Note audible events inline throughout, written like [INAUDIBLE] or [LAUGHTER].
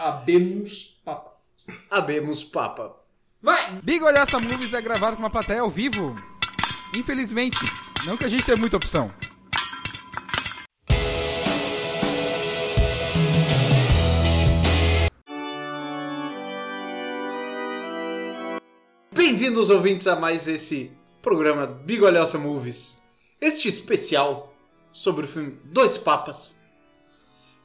Abemos Papa. Abemos Papa. Vai! Big Olhaça Movies é gravado com uma plateia ao vivo. Infelizmente, não que a gente tenha muita opção. Bem-vindos, ouvintes, a mais esse programa Bigolhosa Movies. Este especial sobre o filme Dois Papas.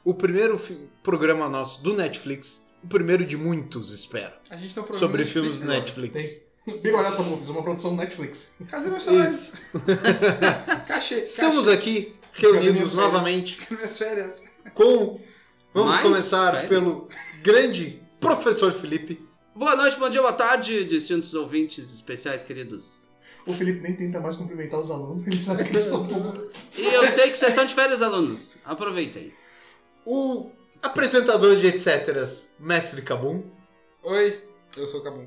O primeiro programa nosso do Netflix. O primeiro de muitos, espero. A gente tem um programa Sobre Netflix filmes agora. Netflix. Tem. Big Olhaça Movies, uma produção Netflix. Cadê meu celular? Isso. [LAUGHS] Cachê. Estamos cachê. aqui reunidos novamente minhas férias? com. Vamos Mais começar férias? pelo grande professor Felipe. Boa noite, bom dia, boa tarde, distintos ouvintes especiais, queridos. O Felipe nem tenta mais cumprimentar os alunos, ele sabe que eles são tudo. E eu sei que vocês estão de férias, alunos. Aproveitem. O apresentador de etc. Mestre Cabum. Oi, eu sou o Cabum.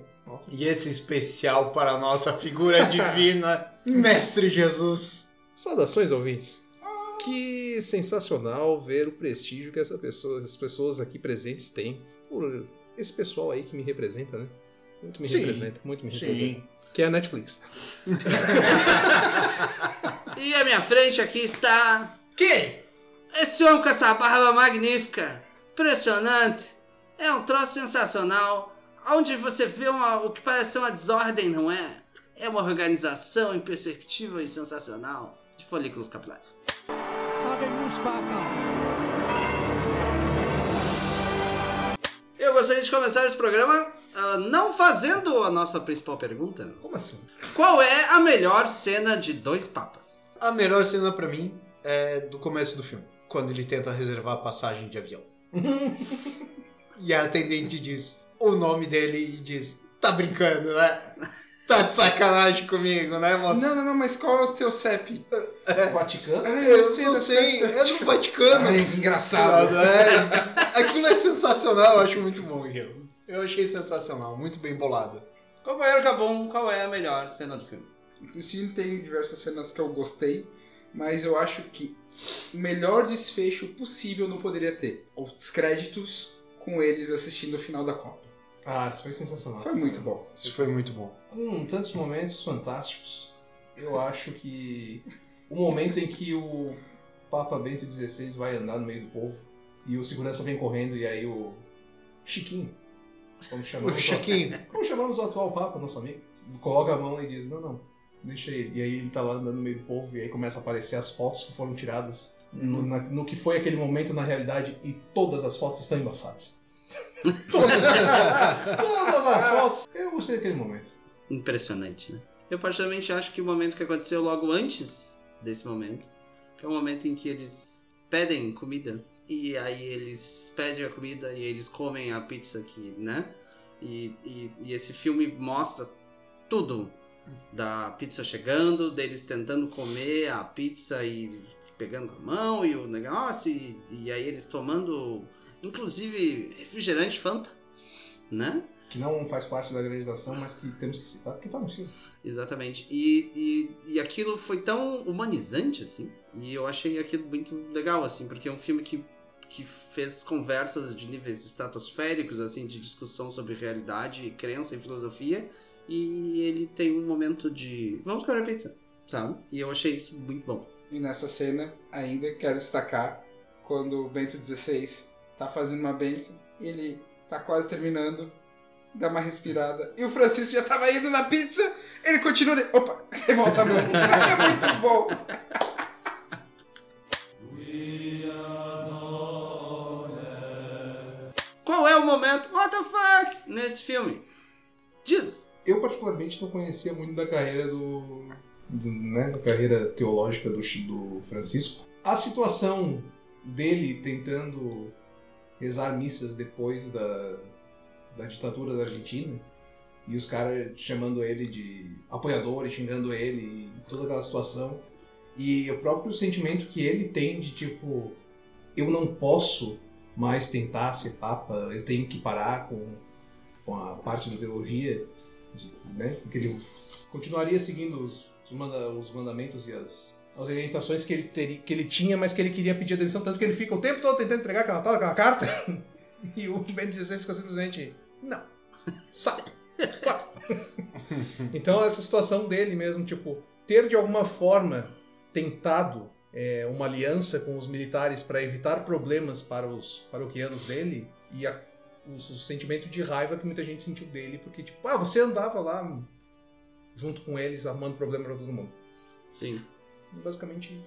E esse especial para a nossa figura [LAUGHS] divina, Mestre Jesus. Saudações, ouvintes. Que sensacional ver o prestígio que essa pessoa, as pessoas aqui presentes têm por esse pessoal aí que me representa, né? Muito me Sim. representa, muito me Sim. representa. Que é a Netflix. [LAUGHS] E à minha frente aqui está Quem? Esse homem com essa barba magnífica, impressionante. É um troço sensacional. Onde você vê uma- o que parece ser uma desordem, não é? É uma organização imperceptível e sensacional de folículos capilares. Eu gostaria de começar esse programa ah, não fazendo a nossa principal pergunta. Como assim? Qual é a melhor cena de Dois Papas? A melhor cena pra mim é do começo do filme, quando ele tenta reservar a passagem de avião. [LAUGHS] e a atendente diz o nome dele e diz: Tá brincando, né? Tá de sacanagem comigo, né, moça? Não, não, não, mas qual é o teu CEP? Vaticano? Ah, eu não da sei, festa. é no Vaticano. Ai, que engraçado. É, aquilo é sensacional, eu acho muito bom, aquilo. Eu achei sensacional, muito bem bolado. Companheiro Cabum, qual é a melhor cena do filme? Sim, tem diversas cenas que eu gostei, mas eu acho que o melhor desfecho possível não poderia ter. Os créditos com eles assistindo o final da Copa. Ah, isso foi sensacional. Foi muito bom. Isso foi muito bom. Com tantos momentos fantásticos, eu acho que o momento em que o Papa Bento XVI vai andar no meio do povo e o segurança vem correndo e aí o Chiquinho, como O chamamos, o, Chiquinho. [LAUGHS] como chamamos o atual Papa, nosso amigo, coloca a mão e diz, não, não, deixa ele. E aí ele tá lá andando no meio do povo e aí começa a aparecer as fotos que foram tiradas no, na- no que foi aquele momento na realidade e todas as fotos estão embaçadas. [LAUGHS] todas, todas as fotos. Eu gostei daquele momento. Impressionante, né? Eu particularmente acho que o momento que aconteceu logo antes desse momento, que é o momento em que eles pedem comida e aí eles pedem a comida e eles comem a pizza aqui, né? E, e, e esse filme mostra tudo da pizza chegando, deles tentando comer a pizza e pegando com a mão e o negócio e, e aí eles tomando, inclusive refrigerante Fanta, né? que não faz parte da granização, mas que temos que citar porque tá no filme. Exatamente. E, e, e aquilo foi tão humanizante, assim. E eu achei aquilo muito legal, assim, porque é um filme que, que fez conversas de níveis estratosféricos, assim, de discussão sobre realidade, crença e filosofia. E ele tem um momento de. Vamos comer pizza, sabe? E eu achei isso muito bom. E nessa cena, ainda quero destacar quando o Bento XVI tá fazendo uma bênção e ele tá quase terminando, dá uma respirada. E o Francisco já tava indo na pizza, ele continua. de- Opa, [LAUGHS] e volta a mão. É muito bom. Qual é o momento? What the fuck? Nesse filme? Jesus! Eu particularmente não conhecia muito da carreira do, do- né, da carreira teológica do, do Francisco. A situação dele tentando rezar missas depois da, da ditadura da Argentina e os caras chamando ele de apoiador e xingando ele e toda aquela situação e o próprio sentimento que ele tem de tipo eu não posso mais tentar ser papa, eu tenho que parar com, com a parte da teologia né? Porque ele continuaria seguindo os, os, manda- os mandamentos e as, as orientações que ele, teria, que ele tinha, mas que ele queria pedir a demissão, tanto que ele fica o tempo todo tentando entregar aquela tal, aquela carta. [LAUGHS] E o Ben 16 fica simplesmente. Não. Sai. Fora. [LAUGHS] então essa situação dele mesmo, tipo, ter de alguma forma tentado é, uma aliança com os militares para evitar problemas para os paroquianos dele e a- o, o sentimento de raiva que muita gente sentiu dele, porque tipo, ah, você andava lá junto com eles arrumando problema para todo mundo. Sim. Basicamente,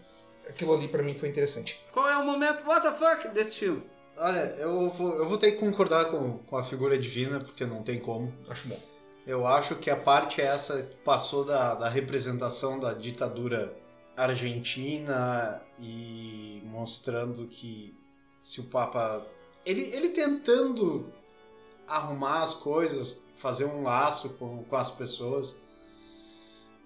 aquilo ali para mim foi interessante. Qual é o momento what the fuck desse filme? Olha, eu vou, eu vou ter que concordar com, com a figura divina, porque não tem como. Acho bom. Eu acho que a parte é essa que passou da, da representação da ditadura argentina e mostrando que se o Papa. Ele, ele tentando arrumar as coisas, fazer um laço com, com as pessoas,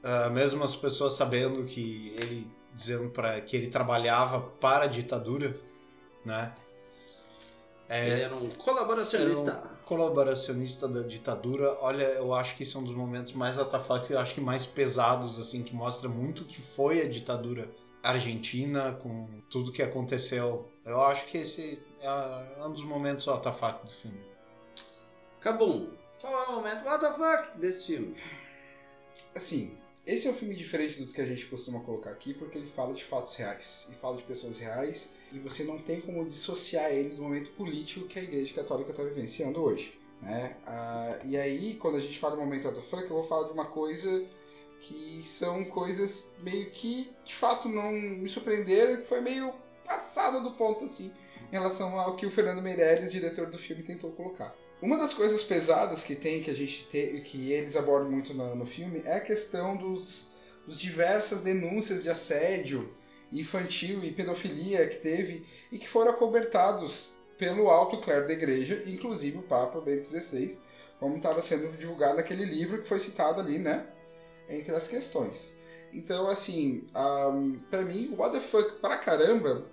ah, mesmo as pessoas sabendo que ele dizendo para que ele trabalhava para a ditadura, né? É, Ele era um colaboracionista. Era um colaboracionista da ditadura. Olha, eu acho que isso é um dos momentos mais atafaques, eu acho que mais pesados, assim, que mostra muito o que foi a ditadura argentina, com tudo que aconteceu. Eu acho que esse é um dos momentos atafaques do filme. Cabum. Qual é o momento fuck desse filme? Assim, esse é um filme diferente dos que a gente costuma colocar aqui, porque ele fala de fatos reais e fala de pessoas reais, e você não tem como dissociar ele do momento político que a Igreja Católica está vivenciando hoje. Né? Ah, e aí, quando a gente fala do momento what the fuck, eu vou falar de uma coisa que são coisas meio que de fato não me surpreenderam, que foi meio passada do ponto assim, em relação ao que o Fernando Meirelles, diretor do filme, tentou colocar. Uma das coisas pesadas que tem, que a gente tem, que eles abordam muito no, no filme, é a questão dos, dos diversas denúncias de assédio infantil e pedofilia que teve e que foram acobertados pelo alto clero da igreja, inclusive o Papa Bento XVI, como estava sendo divulgado naquele livro que foi citado ali, né? Entre as questões. Então, assim, um, para mim, What the Fuck pra caramba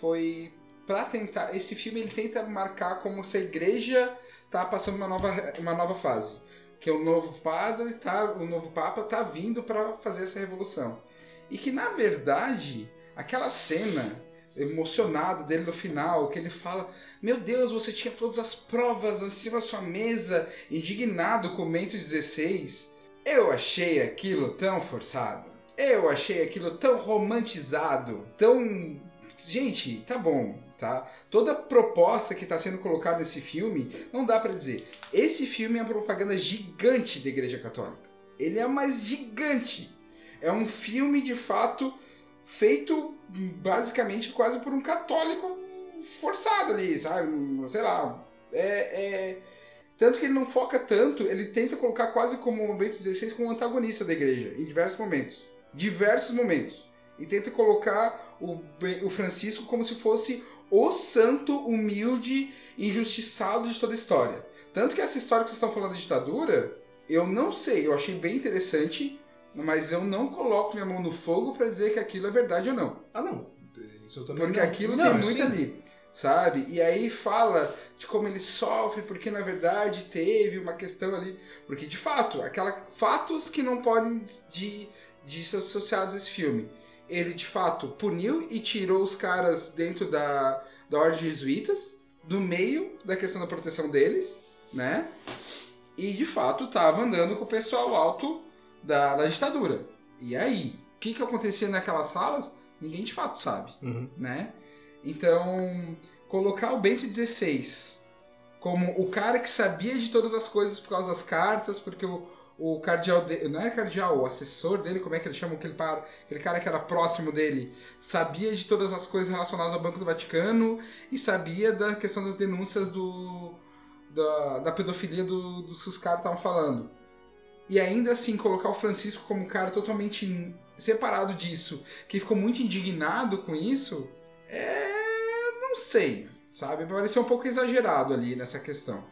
foi para tentar. Esse filme ele tenta marcar como se a igreja tá passando uma nova, uma nova fase. Que o novo padre, tá, o novo papa tá vindo para fazer essa revolução. E que na verdade, aquela cena emocionado dele no final, que ele fala: Meu Deus, você tinha todas as provas em cima da sua mesa, indignado com o Mento 16. Eu achei aquilo tão forçado. Eu achei aquilo tão romantizado, tão. Gente, tá bom, tá? Toda proposta que está sendo colocada nesse filme, não dá para dizer. Esse filme é uma propaganda gigante da Igreja Católica. Ele é mais gigante. É um filme de fato feito basicamente quase por um católico forçado ali, sabe? Sei lá. É, é... Tanto que ele não foca tanto, ele tenta colocar quase como o Bento XVI como antagonista da igreja, em diversos momentos. Diversos momentos. E tenta colocar o, o Francisco como se fosse o santo humilde, injustiçado de toda a história. Tanto que essa história que vocês estão falando da ditadura, eu não sei, eu achei bem interessante, mas eu não coloco minha mão no fogo para dizer que aquilo é verdade ou não. Ah, não. Isso eu também Porque não. aquilo Não, tem muito sim. ali, sabe? E aí fala de como ele sofre, porque na verdade teve uma questão ali. Porque de fato, aquela fatos que não podem de, de ser associados a esse filme. Ele de fato puniu e tirou os caras dentro da, da ordem de jesuítas, do meio da questão da proteção deles, né? E de fato tava andando com o pessoal alto da, da ditadura. E aí, o que, que acontecia naquelas salas? Ninguém de fato sabe Uhum. né? Então, colocar o Bento XVI como o cara que sabia de todas as coisas por causa das cartas, porque o, o cardeal dele, não é cardeal, o assessor dele, como é que ele chama aquele, par, aquele cara que era próximo dele, sabia de todas as coisas relacionadas ao Banco do Vaticano e sabia da questão das denúncias do da, da pedofilia do, dos que os caras estavam falando. E ainda assim, colocar o Francisco como um cara totalmente separado disso, que ficou muito indignado com isso, é. não sei, sabe? Pareceu um pouco exagerado ali nessa questão.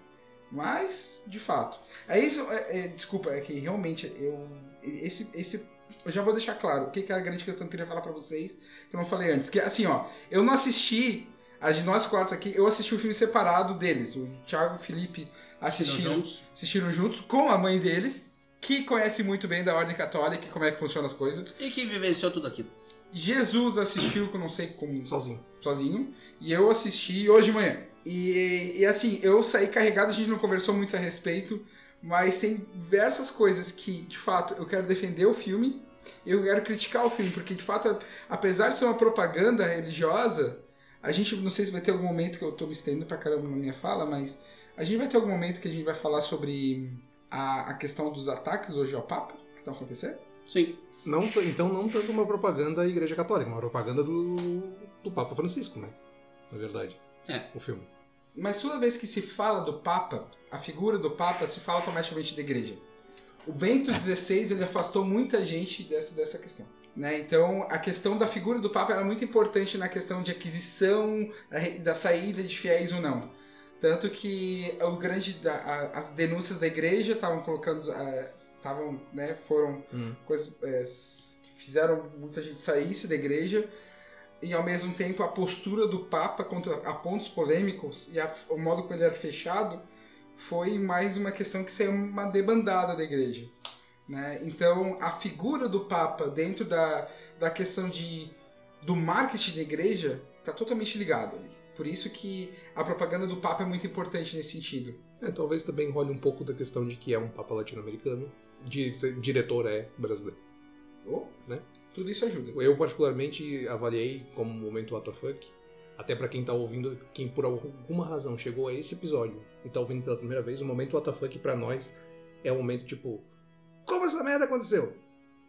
Mas, de fato. Aí, é, é, desculpa, é que realmente eu. Esse. esse eu já vou deixar claro o que, que é a grande questão que eu queria falar pra vocês, que eu não falei antes. Que assim, ó, eu não assisti. A de nós quatro aqui, eu assisti o filme separado deles. O Thiago e o Felipe assistiram, juntos. assistiram juntos com a mãe deles, que conhece muito bem da ordem católica e como é que funcionam as coisas. E que vivenciou tudo aquilo. Jesus assistiu, que eu não sei como, Sozinho. sozinho. E eu assisti hoje de manhã. E, e assim, eu saí carregado, a gente não conversou muito a respeito, mas tem diversas coisas que, de fato, eu quero defender o filme, eu quero criticar o filme, porque de fato, apesar de ser uma propaganda religiosa, a gente, não sei se vai ter algum momento que eu tô me estendendo pra caramba na minha fala, mas a gente vai ter algum momento que a gente vai falar sobre a, a questão dos ataques hoje ao Papa que estão acontecendo? Sim. Não, então não tanto uma propaganda da Igreja Católica, uma propaganda do, do Papa Francisco, né? Na verdade. É. O filme. Mas toda vez que se fala do Papa, a figura do Papa se fala automaticamente da igreja. O Bento XVI ele afastou muita gente dessa, dessa questão. Né? Então, a questão da figura do Papa era muito importante na questão de aquisição, da saída de fiéis ou não. Tanto que o grande, a- as denúncias da igreja estavam colocando, estavam, né, foram Hum. coisas que fizeram muita gente saísse da igreja e ao mesmo tempo a postura do Papa contra a pontos polêmicos e a- o modo como ele era fechado foi mais uma questão que saiu uma debandada da igreja. Né? Então a figura do Papa dentro da, da questão de, do marketing da igreja está totalmente ligado ali. Por isso que a propaganda do Papa é muito importante nesse sentido. É, talvez também role um pouco da questão de que é um Papa latino-americano, di- diretor é brasileiro. Oh, Né? Tudo isso ajuda. Eu particularmente avaliei como um momento WTF, até pra quem tá ouvindo, quem por alguma razão chegou a esse episódio e tá ouvindo pela primeira vez, o momento WTF pra nós é um momento tipo, como essa merda aconteceu?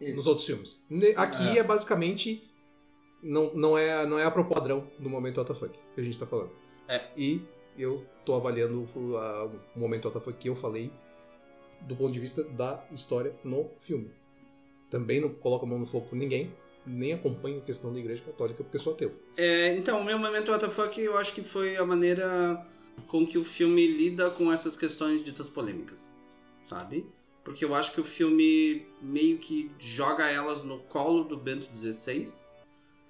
Isso. Nos outros filmes. Aqui É. é, basicamente não, não é não é a pro padrão do momento WTF que a gente tá falando. É. E eu tô avaliando o, a- o momento WTF que eu falei do ponto de vista da história no filme. Também não coloco a mão no fogo por ninguém, nem acompanho a questão da Igreja Católica porque sou ateu. É, então, o meu momento WTF eu acho que foi a maneira com que o filme lida com essas questões ditas polêmicas, sabe? Porque eu acho que o filme meio que joga elas no colo do Bento XVI,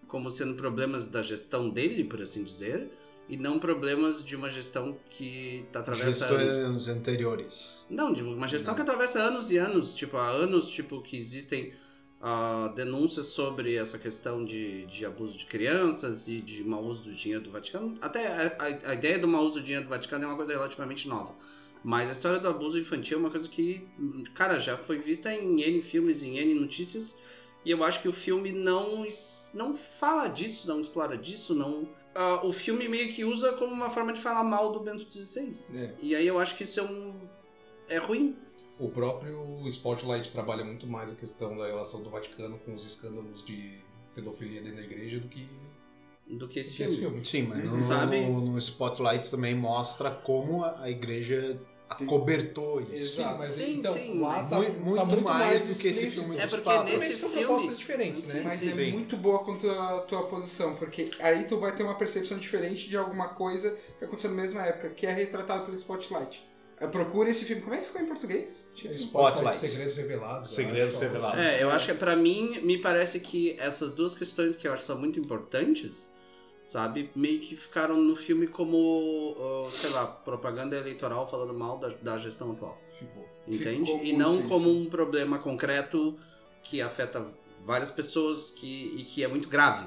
como sendo problemas da gestão dele, por assim dizer, e não problemas de uma gestão que tá atravessa anos. Gestões anteriores. Não, de uma gestão Não. que atravessa anos e anos, tipo, há anos, tipo, que existem ah, denúncias sobre essa questão de, de abuso de crianças e de mau uso do dinheiro do Vaticano. Até a, a- a ideia do mau uso do dinheiro do Vaticano é uma coisa relativamente nova. Mas a história do abuso infantil é uma coisa que, cara, já foi vista em N filmes, em N notícias, e eu acho que o filme não, não fala disso, não explora disso, não... Ah, o filme meio que usa como uma forma de falar mal do Bento XVI. É. E aí eu acho que isso é um... é ruim. O próprio Spotlight trabalha muito mais a questão da relação do Vaticano com os escândalos de pedofilia dentro da igreja do que, do que esse do que filme. esse filme. Sim, mas no, Sabe? no, no Spotlight também mostra como a igreja acobertou isso. Exato. mas Sim, então, sim, lá tá, Muito- tá muito muito mais do que esse filme É dos porque papas. nesse Mas são filme- propostas diferentes, né? Sim, Mas sim. é Sim. muito boa quanto a tua posição, porque aí tu vai ter uma percepção diferente de alguma coisa que aconteceu na mesma época, que é retratado pelo Spotlight. Eh, Procura esse filme. Como é que ficou em português? Spotlight. Segredos revelados. Segredos eu acho, revelados. É, eu acho que pra mim, me parece que essas duas questões que eu acho são muito importantes, sabe, meio que ficaram no filme como, ó, sei lá, propaganda eleitoral falando mal da, da gestão atual. Ficou. Entende? Ficou E não isso. como um problema concreto que afeta várias pessoas que, e que é muito grave.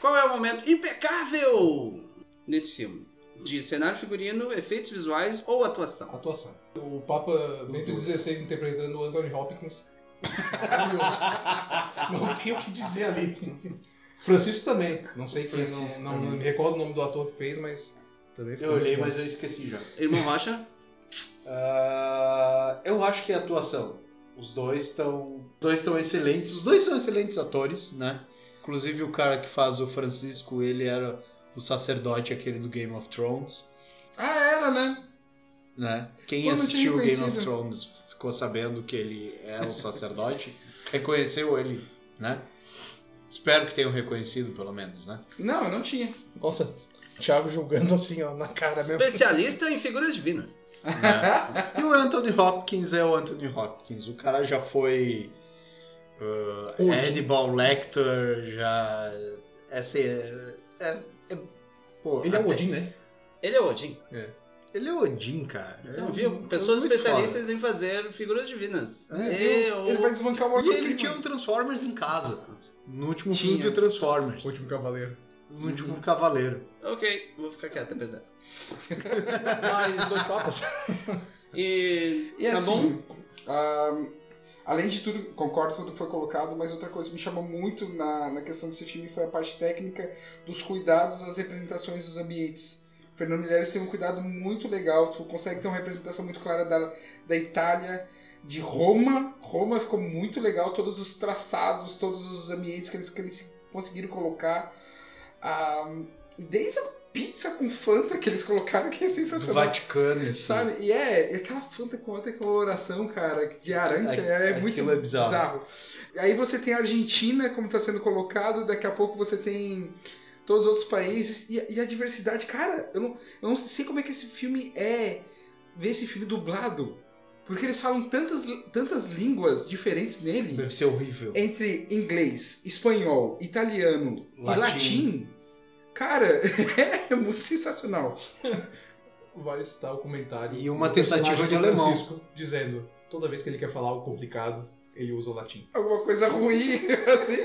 Qual é o momento impecável nesse filme? De cenário figurino, efeitos visuais ou atuação? Atuação. O Papa Bento. XVI interpretando o Anthony Hopkins. Maravilhoso. não tenho o que dizer ali. Francisco também. Não sei quem, Francisco não, não, também. me recordo o nome do ator que fez, mas também Eu olhei, bom. mas eu esqueci já. Irmão Rocha? Ah, eu acho que é atuação. Os dois estão. dois estão excelentes. Os dois são excelentes atores, né? Inclusive o cara que faz o Francisco, ele era o sacerdote aquele do Game of Thrones, Ah, era, né? Né? Quem Pô, assistiu o Game of. Thrones ficou sabendo que ele é o sacerdote, [LAUGHS] reconheceu ele, né? Espero que tenham reconhecido, pelo menos, né? Não, eu não tinha. Nossa, Thiago julgando assim, ó, na cara mesmo. Especialista em figuras divinas. né? E o Anthony Hopkins é o Anthony Hopkins. O cara já foi uh. Hannibal Lecter, já. Essa é. é- é- pô, Ele é o Odin, né? Ele é Odin. Ele é Odin, cara. Então, É viu? um- Pessoas especialistas em fazer figuras divinas. É, Eu... Ele vai desbancar o foda. Mortal E ele tinha um Transformers em casa. No último Tinha. filme do Transformers. O último cavaleiro. No último Cavaleiro. Ok, vou ficar quieto depois [LAUGHS] dessa. Mais dois papas. E, E tá bom? assim, ahn, além de tudo, concordo com tudo que foi colocado, mas outra coisa que me chamou muito na, na questão desse filme foi a parte técnica dos cuidados das representações dos ambientes. Fernando Milheres tem um cuidado muito legal, tu consegue ter uma representação muito clara da, da Itália, de Roma. Roma ficou muito legal, todos os traçados, todos os ambientes que eles, que eles conseguiram colocar. Ah, desde a pizza com Fanta que eles colocaram, que é Do sensacional. Vaticano, em si. Sabe? E é, e aquela Fanta com outra coloração, cara, de aranha, é, aquilo muito é bizarro. E aí você tem a Argentina, como está sendo colocado, daqui a pouco você tem todos os outros países, e, a- e a diversidade, cara, eu não, eu não sei como é que esse filme é, ver esse filme dublado, porque eles falam tantas, tantas línguas diferentes nele, Deve ser horrível. entre inglês, espanhol, italiano e Latim. latim, cara, [LAUGHS] é muito sensacional. [LAUGHS] Vale citar o comentário. E uma tentativa de alemão. Francisco, dizendo: toda vez que ele quer falar algo complicado, ele usa o latim. Alguma coisa ruim, [LAUGHS] assim.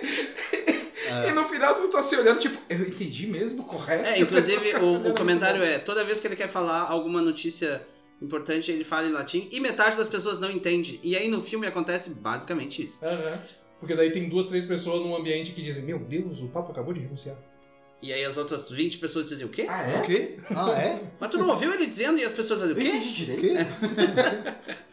É. E no final tu tá se olhando, tipo, eu entendi mesmo, correto? É, inclusive [LAUGHS] o, o comentário é: toda vez que ele quer falar alguma notícia importante, ele fala em latim e metade das pessoas não entende. E aí no filme acontece basicamente isso. Porque daí tem duas, três pessoas num ambiente que dizem: Meu Deus, o Papa acabou de renunciar. E aí as outras 20 pessoas dizem o quê? Ah, O é? quê? Ah, é? [LAUGHS] Mas tu não ouviu ele dizendo e as pessoas dizem o Eu quê? entendi O direito. quê? [LAUGHS]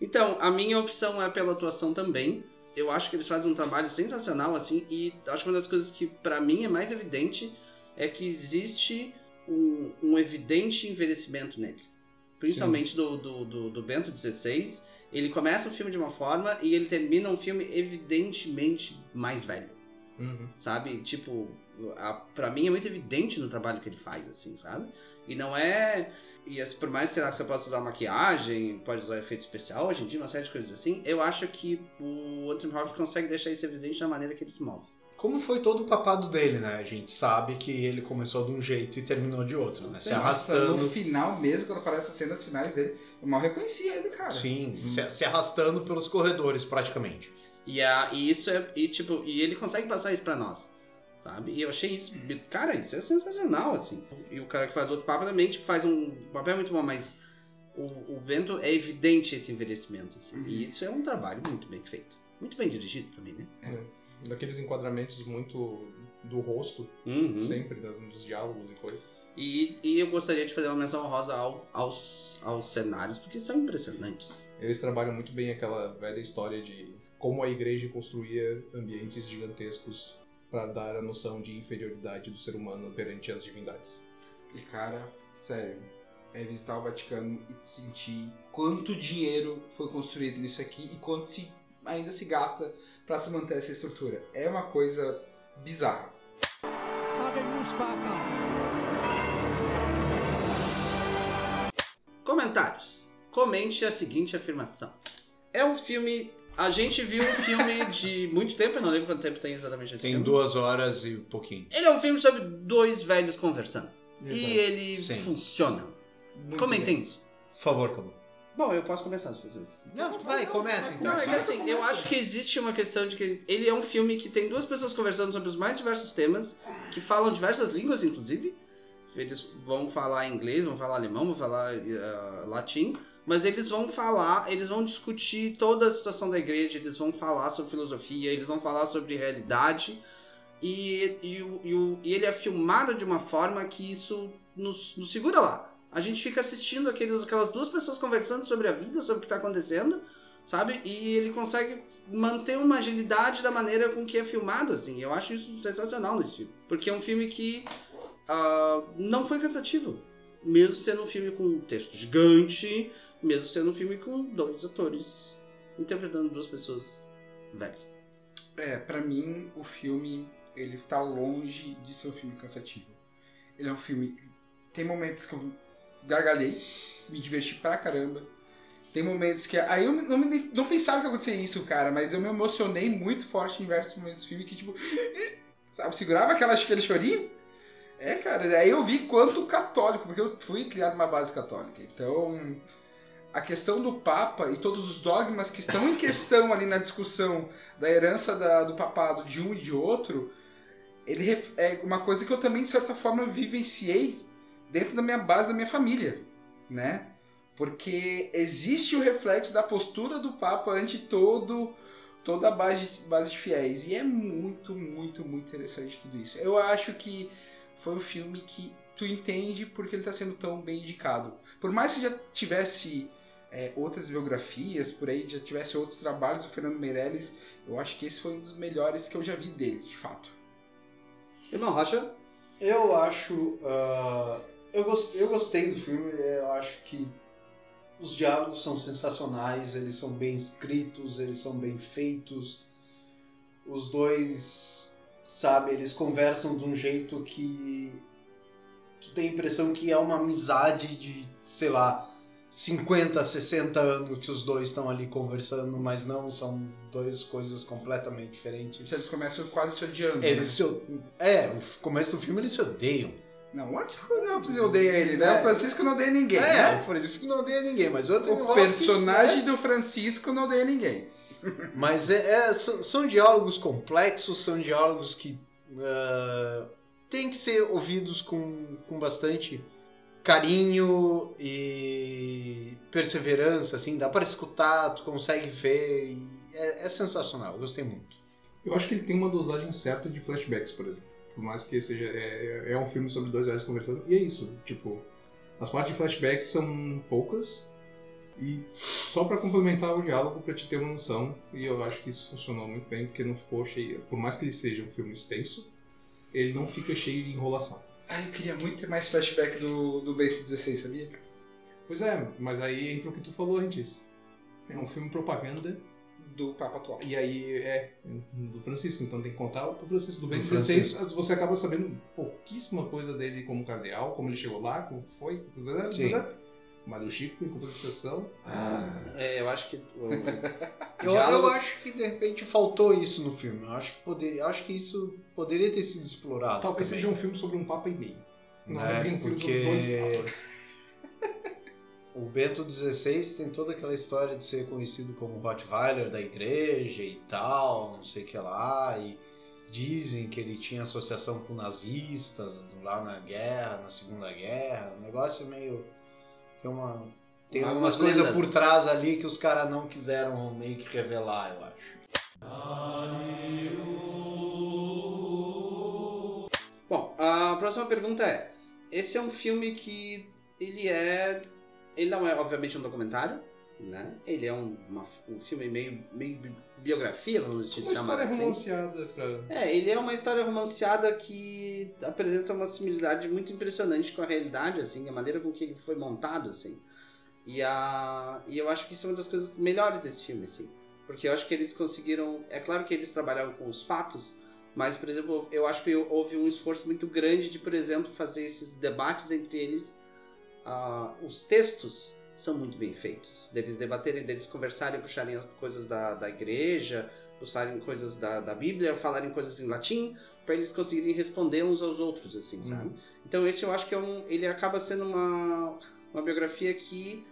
Então, a minha opção é pela atuação também. Eu acho que eles fazem um trabalho sensacional, assim, e acho que uma das coisas que pra mim é mais evidente é que existe um, um evidente envelhecimento neles. Principalmente do, do, do, do Bento XVI. Ele começa o filme de uma forma e ele termina um filme evidentemente mais velho sabe? Tipo, a, pra mim é muito evidente no trabalho que ele faz, assim, sabe? E não é. E assim, por mais sei lá, que você possa usar maquiagem, pode usar efeito especial, hoje em dia, uma série de coisas assim, eu acho que o Anthony Hopkins consegue deixar isso evidente na maneira que ele se move. Como foi todo o papado dele, né? A gente sabe que ele começou de um jeito e terminou de outro, né? Se Nossa, arrastando. No final mesmo, quando aparece as cenas finais dele, eu mal reconheci ele, cara. Sim, se, se arrastando pelos corredores, praticamente. E, a, e isso é. E, tipo, e ele consegue passar isso pra nós. Sabe? E eu achei isso. Cara, isso é sensacional, assim. E o cara que faz outro papo também tipo, faz um papel muito bom, mas o, o Bento é evidente esse envelhecimento. Assim. Uhum. E isso é um trabalho muito bem feito. Muito bem dirigido também, né? Daqueles enquadramentos muito do rosto, Uhum. sempre, das, dos diálogos e coisas. E, e eu gostaria de fazer uma menção honrosa ao, aos, aos cenários, porque são impressionantes. Eles trabalham muito bem aquela velha história de como a igreja construía ambientes gigantescos para dar a noção de inferioridade do ser humano perante as divindades. E cara, sério, é visitar o Vaticano e sentir quanto dinheiro foi construído nisso aqui e quanto se ainda se gasta pra se manter essa estrutura. É uma coisa bizarra. Comentários. Comente a seguinte afirmação. É um filme. A gente viu um filme de muito tempo, eu não lembro quanto tempo tem exatamente esse Tem filme. duas horas e pouquinho. Ele é um filme sobre dois velhos conversando. E ele Sim. funciona. Muito Comentem bem. isso. Por favor, Cabo. Bom, eu posso começar se vocês. Não, vai, começa então. Não, é que assim, eu acho que existe uma questão de que ele é um filme que tem duas pessoas conversando sobre os mais diversos temas, que falam diversas línguas, inclusive. Eles vão falar inglês, vão falar alemão, vão falar eh, latim, mas eles vão falar, eles vão discutir toda a situação da igreja, eles vão falar sobre filosofia, eles vão falar sobre realidade, e, e, e e ele é filmado de uma forma que isso nos, nos segura lá. A gente fica assistindo aqueles, aquelas duas pessoas conversando sobre a vida, sobre o que está acontecendo, sabe? E ele consegue manter uma agilidade da maneira com que é filmado, assim. Eu acho isso sensacional nesse filme. Porque é um filme que ah, não foi cansativo. Mesmo sendo um filme com um texto gigante, mesmo sendo um filme com dois atores interpretando duas pessoas velhas. É, pra mim, o filme, ele tá longe de ser um filme cansativo. Ele é um filme... Tem momentos que eu gargalhei, me diverti pra caramba. Tem momentos que... Aí eu não, me- não pensava que ia acontecer isso, cara, mas eu me emocionei muito forte em diversos momentos do filme que, tipo... [LAUGHS] Sabe, segurava aquela, aquele chorinho. É, cara, aí eu vi quanto católico, porque eu fui criado numa base católica. Então, a questão do Papa e todos os dogmas que estão em questão ali na discussão da herança da- do papado de um e de outro, ele é uma coisa que eu também, de certa forma, vivenciei dentro da minha base da minha família, né? Porque existe o reflexo da postura do Papa ante todo toda a base, base de fiéis. E é muito, muito, muito interessante tudo isso. Eu acho que foi um filme que tu entende porque ele está sendo tão bem indicado. Por mais que já tivesse é, outras biografias, por aí já tivesse outros trabalhos do Fernando Meirelles, eu acho que esse foi um dos melhores que eu já vi dele, de fato. Irmão Rocha, Eu acho. ah, eu, gostei, eu gostei do filme, eu acho que os diálogos são sensacionais, eles são bem escritos, eles são bem feitos. Os dois, sabe, eles conversam de um jeito que tu tem a impressão que é uma amizade de, sei lá, 50, 60 anos que os dois estão ali conversando, mas não, são duas coisas completamente diferentes. Eles começam quase se odiando. Eles né? se. o- É, o começo do filme eles se odeiam. Não, o Antico não precisa odeia ele, né? É. O Francisco não odeia ninguém. É, né? isso que não odeia ninguém, mas o Anthony O Hopkins, personagem né? do Francisco não odeia ninguém. Mas é, é- são, são diálogos complexos, são diálogos que ah, têm que ser ouvidos com, com bastante carinho e perseverança, assim, dá para escutar, tu consegue ver, é, é sensacional, eu gostei muito. Eu acho que ele tem uma dosagem certa de flashbacks, por exemplo. Por mais que seja. É, é um filme sobre dois velhos conversando. E é isso. Tipo, as partes de flashbacks são poucas. E só pra complementar o diálogo, pra te ter uma noção. E eu acho que isso funcionou muito bem, porque não ficou cheio. Por mais que ele seja um filme extenso, ele não fica cheio de enrolação. Ah, eu queria muito ter mais flashback do, do Bento 16, sabia? Pois é, mas aí entra o que tu falou antes. É um filme propaganda. Do Papa atual. E aí é do Francisco, então tem que contar o do Francisco. Do Do Ben 16, você acaba sabendo pouquíssima coisa dele como cardeal, como ele chegou lá, como foi. Sim. Mas o Chico, em compensação. é, eu acho que [LAUGHS] Eu, eu diálogo- acho que de repente faltou isso no filme. Eu acho que, poder, eu acho que isso poderia ter sido explorado. Talvez também. seja um filme sobre um Papa e meio. Não É, é um filme porque- sobre dois Papas. [LAUGHS] O Bento XVI tem toda aquela história de ser conhecido como Rottweiler da igreja e tal, não sei o que lá, e dizem que ele tinha associação com nazistas lá na guerra, na Segunda Guerra, um negócio meio. Tem uma. Tem Algumas coisas por trás ali que os caras não quiseram meio que revelar, eu acho. Bom, a próxima pergunta é: esse é um filme que ele é, ele não é obviamente um documentário, né? Ele é um, uma- um filme meio, meio bi- biografia, vamos dizer Uma chamar história assim. romanceada pra. É, ele é uma história romanceada que apresenta uma similaridade muito impressionante com a realidade, assim, a maneira com que ele foi montado, assim. E, a, e eu acho que isso é uma das coisas melhores desse filme, assim. Porque eu acho que eles conseguiram. É claro que eles trabalharam com os fatos, mas, por exemplo, eu acho que houve um esforço muito grande de, por exemplo, fazer esses debates entre eles. ah, os textos são muito bem feitos. Deles debaterem, deles conversarem, puxarem as coisas da, da igreja, usarem coisas da, da Bíblia, falarem coisas em latim, para eles conseguirem responder uns aos outros, assim, sabe? Então esse eu acho que é um, ele acaba sendo uma, uma biografia que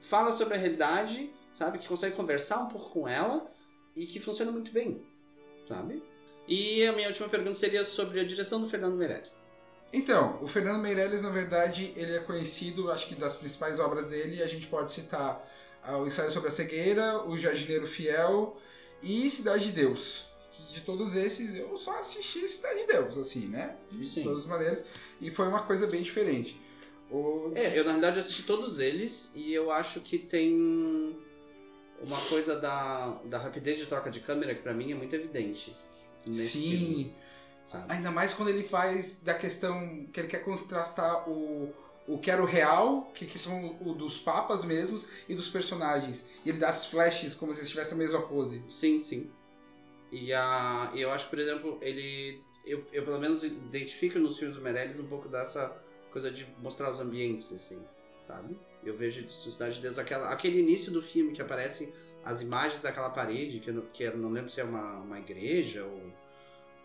fala sobre a realidade, sabe? Que consegue conversar um pouco com ela e que funciona muito bem, sabe? E a minha última pergunta seria sobre a direção do Fernando Meirelles. Então, o Fernando Meirelles, na verdade, ele é conhecido, acho que das principais obras dele, a gente pode citar ah, o Ensaio sobre a Cegueira, o Jardineiro Fiel e Cidade de Deus. De todos esses, eu só assisti Cidade de Deus, assim, né? De Sim. todas as maneiras. E foi uma coisa bem diferente. O... É, eu na realidade assisti todos eles e eu acho que tem uma coisa da, da rapidez de troca de câmera que pra mim é muito evidente. Nesse Sim, filme, sabe? ainda mais quando ele faz da questão que ele quer contrastar o, o que era o real, que, que são o dos papas mesmos, e dos personagens. E ele dá as flashes como se estivesse a mesma pose. Sim, sim. E a, eu acho por exemplo, ele. Eu, eu pelo menos identifico nos filmes do Meirelles um pouco dessa coisa de mostrar os ambientes, assim, sabe? Eu vejo de Cidade de Deus aquela, aquele início do filme que aparece as imagens daquela parede, que eu não, que eu não lembro se é uma, uma igreja ou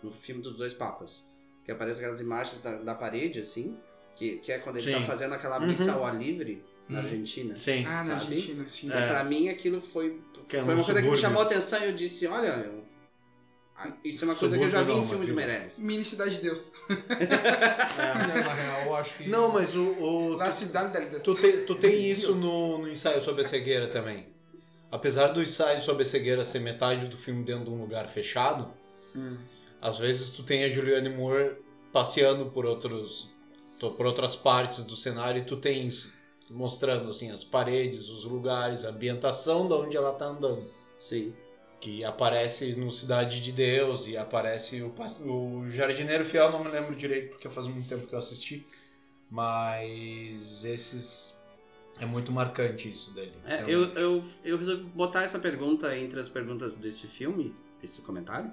no filme dos dois papas. que aparece aquelas imagens da, da parede, assim, que, que é quando ele Sim. tá fazendo aquela Uhum. missa ao ar livre na Uhum. Argentina. Sim. Ah, na Sabe? Argentina, sim. E Pra mim aquilo foi, Que é foi no uma coisa que me subúrbio. chamou a atenção e eu disse, olha, eu- isso é uma coisa que eu já vi Subúrbio em filme de Meirelles. Mini Cidade de Deus. [LAUGHS] É. Na real, eu acho que. Não, mas o. o La tu, Cidade de Deus. tu tem, tu tem isso no, no ensaio sobre a cegueira também. Apesar do ensaio sobre a cegueira ser metade do filme dentro de um lugar fechado, Hum. Às vezes tu tem a Julianne Moore passeando por outros por outras partes do cenário e tu tem isso mostrando assim as paredes, os lugares, a ambientação de onde ela tá andando. Sim. Que aparece no Cidade de Deus e aparece o, o Jardineiro Fiel, não me lembro direito porque faz muito tempo que eu assisti, mas esses é muito marcante isso dele. É, eu, eu, eu resolvi botar essa pergunta entre as perguntas desse filme, esse comentário,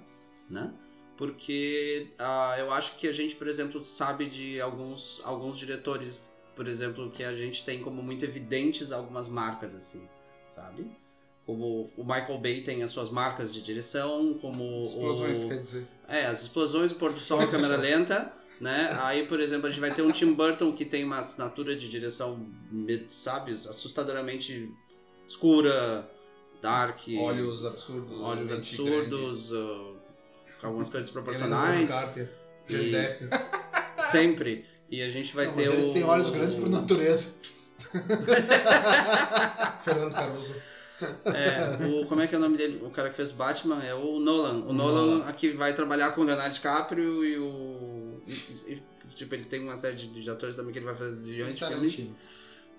né? Porque ah, eu acho que a gente, por exemplo, sabe de alguns, alguns diretores, por exemplo, que a gente tem como muito evidentes algumas marcas, assim, sabe? Como o Michael Bay tem as suas marcas de direção, como Explosões, o... quer dizer. É, as explosões, o pôr do sol, a câmera [LAUGHS] lenta, né? Aí, por exemplo, a gente vai ter um Tim Burton que tem uma assinatura de direção, sabe, assustadoramente escura, dark, Olhos absurdos. olhos absurdos, uh, algumas coisas proporcionais, E- [LAUGHS] sempre. E a gente vai Não, ter mas eles o... têm olhos grandes por natureza. [LAUGHS] Fernando Caruso. É, o, como é que é o nome dele? O cara que fez Batman é o Nolan. O Nolan aqui vai trabalhar com o Leonardo DiCaprio e o. e- e, tipo, ele tem uma série de, de atores também que ele vai fazer zilhões de filmes.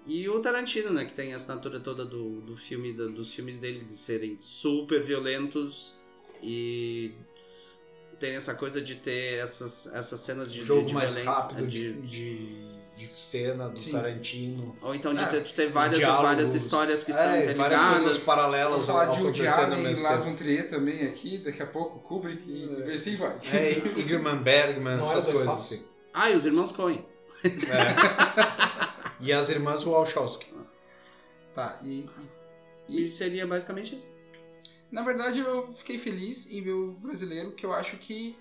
E o Tarantino, né? Que tem a assinatura toda do, do filme, do- dos filmes dele de serem super violentos e tem essa coisa de ter essas, essas cenas de, jogo de, de mais violência. rápido de- de, de, cena do Sim. Tarantino. ou então de É, ter, de ter várias, diálogos. várias histórias que são é, várias coisas paralelas Vamos falar de Woody Allen e mesmo Lars Trier também aqui, daqui a pouco, Kubrick e É. assim vai. É, [LAUGHS] Bergman, Não essas coisas fatos? assim. Ah, e os irmãos Coen. É. [LAUGHS] e as irmãs Wachowski. Tá, e, e- E seria basicamente isso. Na verdade eu fiquei feliz em ver o brasileiro, que eu acho que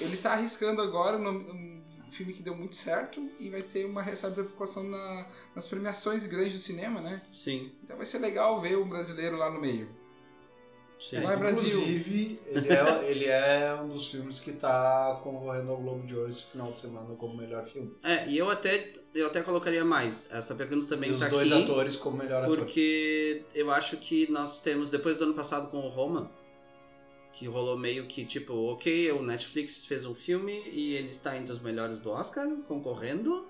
ele tá arriscando agora um, filme que deu muito certo e vai ter uma certa preocupação na- nas premiações grandes do cinema, né? Sim, Então vai ser legal ver um brasileiro lá no meio. Sim. Vai. Inclusive, ele é, ele é um dos filmes que tá concorrendo ao Globo de Ouro esse final de semana como melhor filme. É, e eu até, eu até colocaria mais. Essa pergunta também e os tá dois aqui. atores como melhor ator. Porque eu acho que nós temos, depois do ano passado com o Roma, que rolou meio que tipo, ok, o Netflix fez um filme e ele está entre os melhores do Oscar, concorrendo.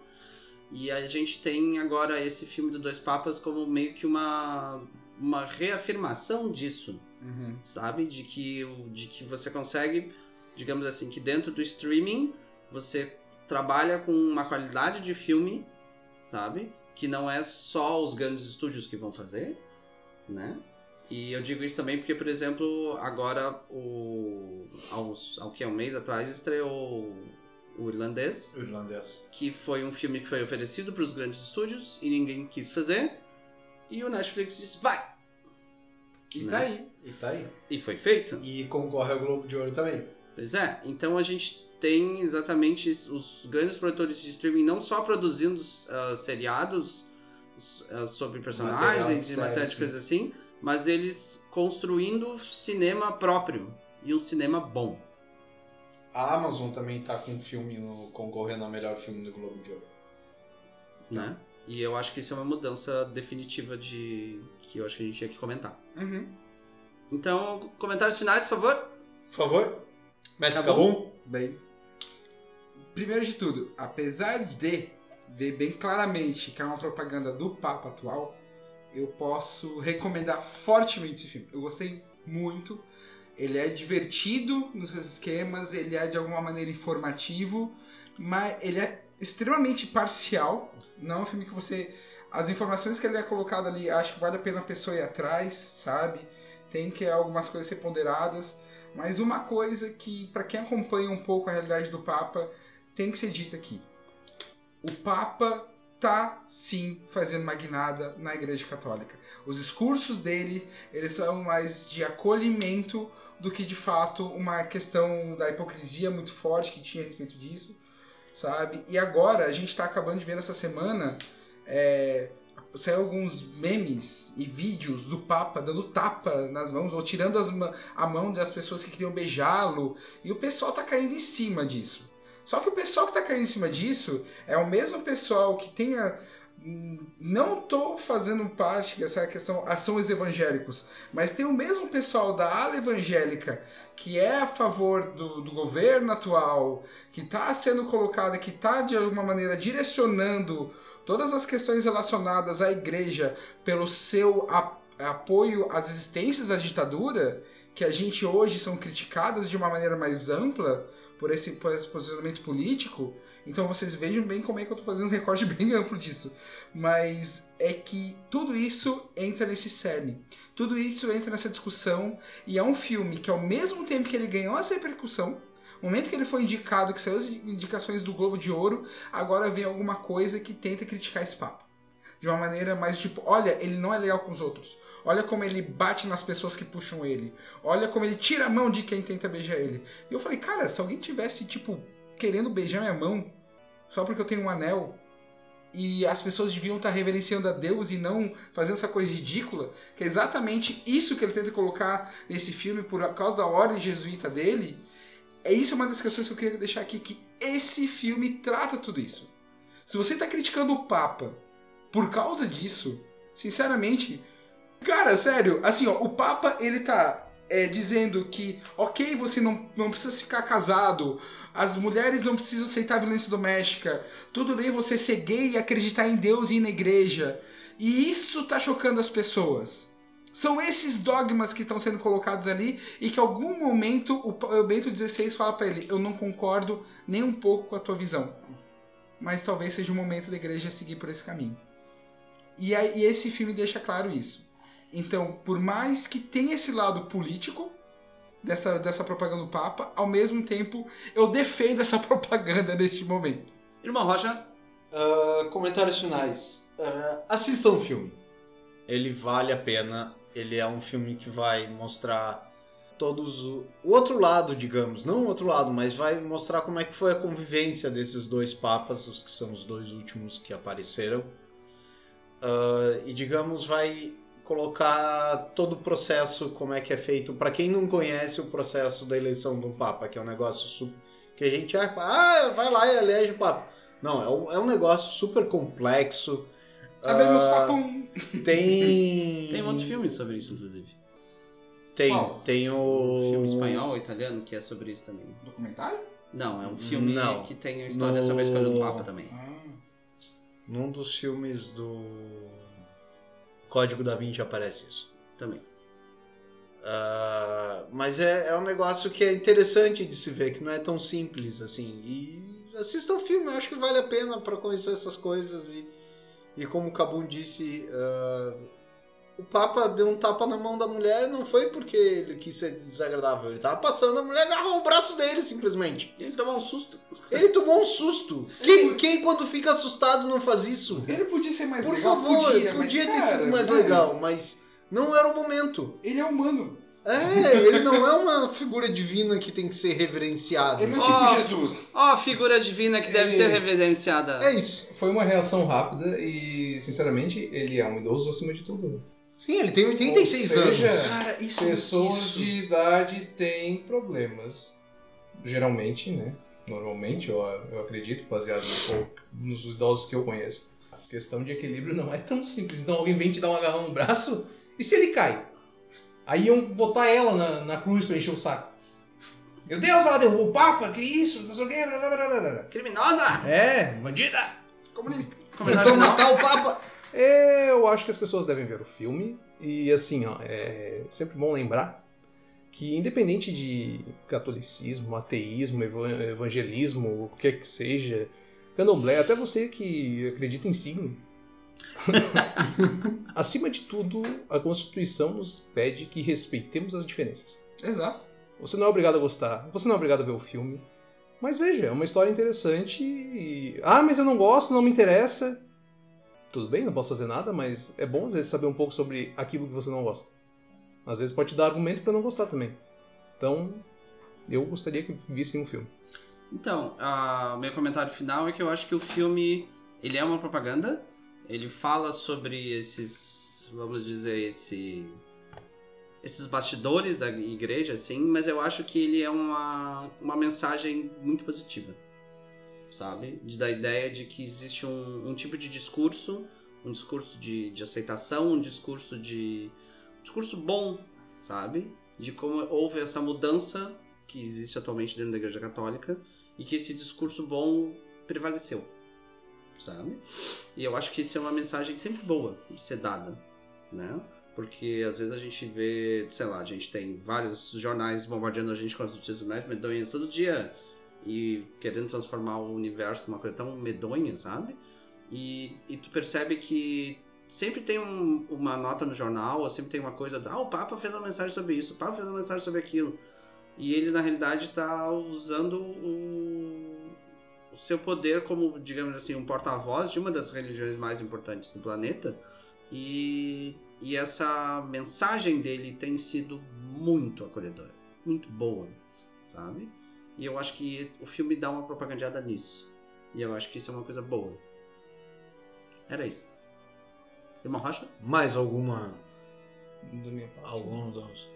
E a gente tem agora esse filme do Dois Papas como meio que uma, uma reafirmação disso, sabe? De que, de que você consegue, digamos assim, que dentro do streaming você trabalha com uma qualidade de filme, sabe? Que não é só os grandes estúdios que vão fazer, né? E eu digo isso também porque, por exemplo, agora, o, há, uns, há o que, um mês atrás, estreou o Irlandês, O irlandês. que foi um filme que foi oferecido para os grandes estúdios e ninguém quis fazer. E o Netflix disse, vai! E Né? tá aí. E tá aí. E foi feito. E concorre ao Globo de Ouro também. Pois é, então a gente tem exatamente os grandes produtores de streaming não só produzindo ah, seriados ah, sobre personagens e uma série, de coisas assim, mas eles construindo cinema próprio e um cinema bom. A Amazon também tá com um filme no, concorrendo ao melhor filme do Globo de Ouro. né? E eu acho que isso é uma mudança definitiva de que eu acho que a gente tinha que comentar. Uhum. Então, comentários finais, por favor. Por favor, Mestre Tá bom. Bem, primeiro de tudo, apesar de ver bem claramente que é uma propaganda do Papa atual, eu posso recomendar fortemente esse filme. Eu gostei muito. Ele é divertido nos seus esquemas, ele é de alguma maneira informativo, mas ele é extremamente parcial. Não é um filme que você. As informações que ele é colocado ali, acho que vale a pena a pessoa ir atrás, sabe? Tem que algumas coisas ser ponderadas. Mas uma coisa que, para quem acompanha um pouco a realidade do Papa, tem que ser dita aqui. O Papa tá sim fazendo uma guinada na Igreja Católica. Os discursos dele, eles são mais de acolhimento do que de fato uma questão da hipocrisia muito forte que tinha a respeito disso, sabe? E agora a gente está acabando de ver essa semana é, saiu alguns memes e vídeos do Papa dando tapa nas mãos ou tirando as a mão das pessoas que queriam beijá-lo e o pessoal tá caindo em cima disso. Só que o pessoal que tá caindo em cima disso é o mesmo pessoal que tenha hum, não tô fazendo parte dessa questão ah, são os evangélicos, mas tem o mesmo pessoal da ala evangélica que é a favor do, do governo atual, que está sendo colocada, que está de alguma maneira direcionando todas as questões relacionadas à igreja pelo seu apoio às existências da ditadura, que a gente hoje são criticadas de uma maneira mais ampla por esse posicionamento político. Então vocês vejam bem como é que eu estou fazendo um recorte [LAUGHS] bem amplo disso. Mas é que tudo isso entra nesse cerne. Tudo isso entra nessa discussão. E é um filme que, ao mesmo tempo que ele ganhou essa repercussão, no momento que ele foi indicado, que saiu as indicações do Globo de Ouro, agora vem alguma coisa que tenta criticar esse papo. De uma maneira mais tipo, olha, ele não é legal com os outros. Olha como ele bate nas pessoas que puxam ele. Olha como ele tira a mão de quem tenta beijar ele. E eu falei, cara, se alguém tivesse, tipo, querendo beijar minha mão, só porque eu tenho um anel, e as pessoas deviam estar reverenciando a Deus e não fazendo essa coisa ridícula, que é exatamente isso que ele tenta colocar nesse filme por causa da ordem jesuíta dele. É isso uma das questões que eu queria deixar aqui, que esse filme trata tudo isso. Se você está criticando o Papa por causa disso, sinceramente, cara, sério, assim, ó, o Papa ele tá é, dizendo que, ok, você não, não precisa ficar casado, as mulheres não precisam aceitar violência doméstica, tudo bem você ser gay e acreditar em Deus e na igreja. E isso tá chocando as pessoas. São esses dogmas que estão sendo colocados ali e que em algum momento o Bento XVI fala para ele: Eu não concordo nem um pouco com a tua visão. Mas talvez seja o momento da igreja seguir por esse caminho. E, e esse filme deixa claro isso. Então, por mais que tenha esse lado político dessa, dessa propaganda do Papa, ao mesmo tempo eu defendo essa [LAUGHS] propaganda neste momento. Irmão Rocha, Ah, comentários finais. Ah, assistam o filme. Ele vale a pena. Ele é um filme que vai mostrar todos o o outro lado, digamos, não o outro lado, mas vai mostrar como é que foi a convivência desses dois papas, os que são os dois últimos que apareceram. Ah, e digamos vai colocar todo o processo como é que é feito para quem não conhece o processo da eleição de um papa, que é um negócio que a gente acha, ah, vai lá e elege o papa. Não, é um, é um negócio super complexo. Sabemos Ah, papum. tem. [LAUGHS] tem outros filmes sobre isso, inclusive. Tem, Qual? tem o. Um filme espanhol ou italiano que é sobre isso também. Documentário? Não, é um filme Não. que tem uma história No- sobre a escolha do Papa também. Ah. Num dos filmes do. Código da Vinci aparece isso. Também. Ah, mas é, é um negócio que é interessante de se ver, que não é tão simples assim. E assista o filme, eu acho que vale a pena para conhecer essas coisas. E, e como o Cabum disse, ah, o Papa deu um tapa na mão da mulher não foi porque ele quis ser desagradável, ele tava passando, a mulher agarrou o braço dele simplesmente. E ele tomou um susto. Ele tomou um susto. Quem, quem quando fica assustado não faz isso? Ele podia ser mais Por legal, favor, podia, podia, mas, ter cara, sido mais cara, legal, mas não era o momento. Ele é humano. É, ele não é uma figura divina que tem que ser reverenciada. Ele não é tipo Jesus. Ó, a figura divina que deve Ele- ser reverenciada. É isso. Foi uma reação rápida e, sinceramente, ele é um idoso acima de tudo. Sim, ele tem 86 Ou seja, anos. Cara, isso Pessoas isso. de idade têm problemas. Geralmente, né? Normalmente, eu, eu acredito, baseado no pouco- nos idosos que eu conheço. A questão de equilíbrio não é tão simples. Então alguém vem te dar um agarrão no braço, e se ele cai? Aí iam botar ela na, na cruz pra encher o saco. Meu Deus, ela derrubou o Papa, que isso? Não sei o que. Criminosa! É, bandida! Comunista. Tentou matar o Papa. Eu acho que as pessoas devem ver o filme e assim, ó, é sempre bom lembrar que independente de catolicismo, ateísmo, evan- evangelismo, o que quer que seja, candomblé, até você que acredita em signo, [LAUGHS] acima de tudo, a Constituição nos pede que respeitemos as diferenças. Exato. Você não é obrigado a gostar, você não é obrigado a ver o filme, mas veja, é uma história interessante e... Ah, mas eu não gosto, não me interessa. Tudo bem, não posso fazer nada, mas é bom às vezes saber um pouco sobre aquilo que você não gosta. Às vezes pode te dar argumento pra não gostar também. Então, eu gostaria que vissem um filme. Então, o meu comentário final é que eu acho que o filme ele é uma propaganda. Ele fala sobre esses, vamos dizer, esse, esses bastidores da igreja, assim, mas eu acho que ele é uma, uma mensagem muito positiva, sabe? De, da ideia de que existe um, um tipo de discurso, um discurso de, de aceitação, um discurso de um discurso bom, sabe? De como houve essa mudança que existe atualmente dentro da Igreja Católica e que esse discurso bom prevaleceu, sabe? E eu acho que isso é uma mensagem sempre boa de ser dada, né? Porque às vezes a gente vê, sei lá, a gente tem vários jornais bombardeando a gente com as notícias mais medonhas todo dia e querendo transformar o universo numa coisa tão medonha, sabe? E, e tu percebe que sempre tem um, uma nota no jornal, ou sempre tem uma coisa, ah, o Papa fez uma mensagem sobre isso, o Papa fez uma mensagem sobre aquilo. E ele, na realidade, está usando o, o seu poder como, digamos assim, um porta-voz de uma das religiões mais importantes do planeta. E, e essa mensagem dele tem sido muito acolhedora, muito boa, sabe? E eu acho que o filme dá uma propagandada nisso. E eu acho que isso é uma coisa boa. Era isso. Irmão Rocha? Mais alguma. Da minha parte. Algum dos.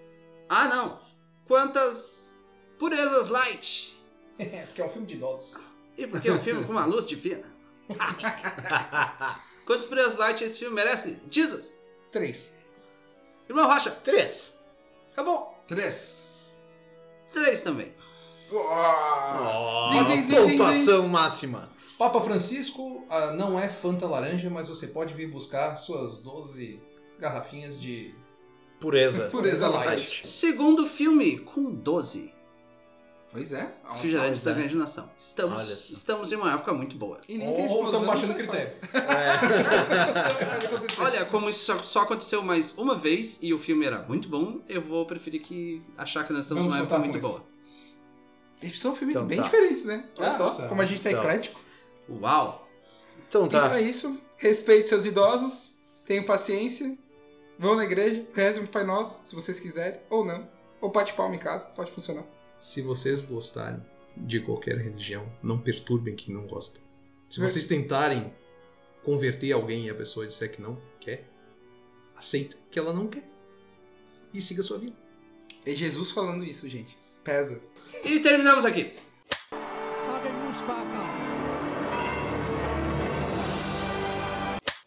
Ah, não! Quantas purezas light! [LAUGHS] É, porque é um filme de idosos. E porque é um filme com uma luz divina. [LAUGHS] Quantas purezas light esse filme merece? Jesus! Três. Irmão Rocha, Três. acabou. Três. Três também. Oh, Din, din, din, din, pontuação máxima. Papa Francisco ah, não é Fanta Laranja, mas você pode vir buscar suas 12 garrafinhas de Pureza. [LAUGHS] Pureza light. Segundo filme com 12. Pois é. uma Refrigerantes da né? imaginação. Estamos, Olha só. estamos em uma época muito boa. E nem tem explosão. estamos baixando sai critério. [LAUGHS] É. Olha, como isso só, aconteceu mais uma vez e o filme era muito bom, eu vou preferir que achar que nós estamos Vamos numa época muito boa. isso. Eles são filmes Então bem tá. diferentes, né? Olha só, como a gente tá são. eclético. Uau! Então Então tá. é isso. Respeite seus idosos. Tenham paciência. Vão na igreja. Rezem o Pai Nosso, se vocês quiserem. Ou não. Ou bate palma em casa. Pode funcionar. Se vocês gostarem de qualquer religião, não perturbem quem não gosta. Se Ver- vocês tentarem converter alguém e a pessoa disser que não quer, aceita que ela não quer. E siga a sua vida. É Jesus falando isso, gente. Pesa. E terminamos aqui. Habemus.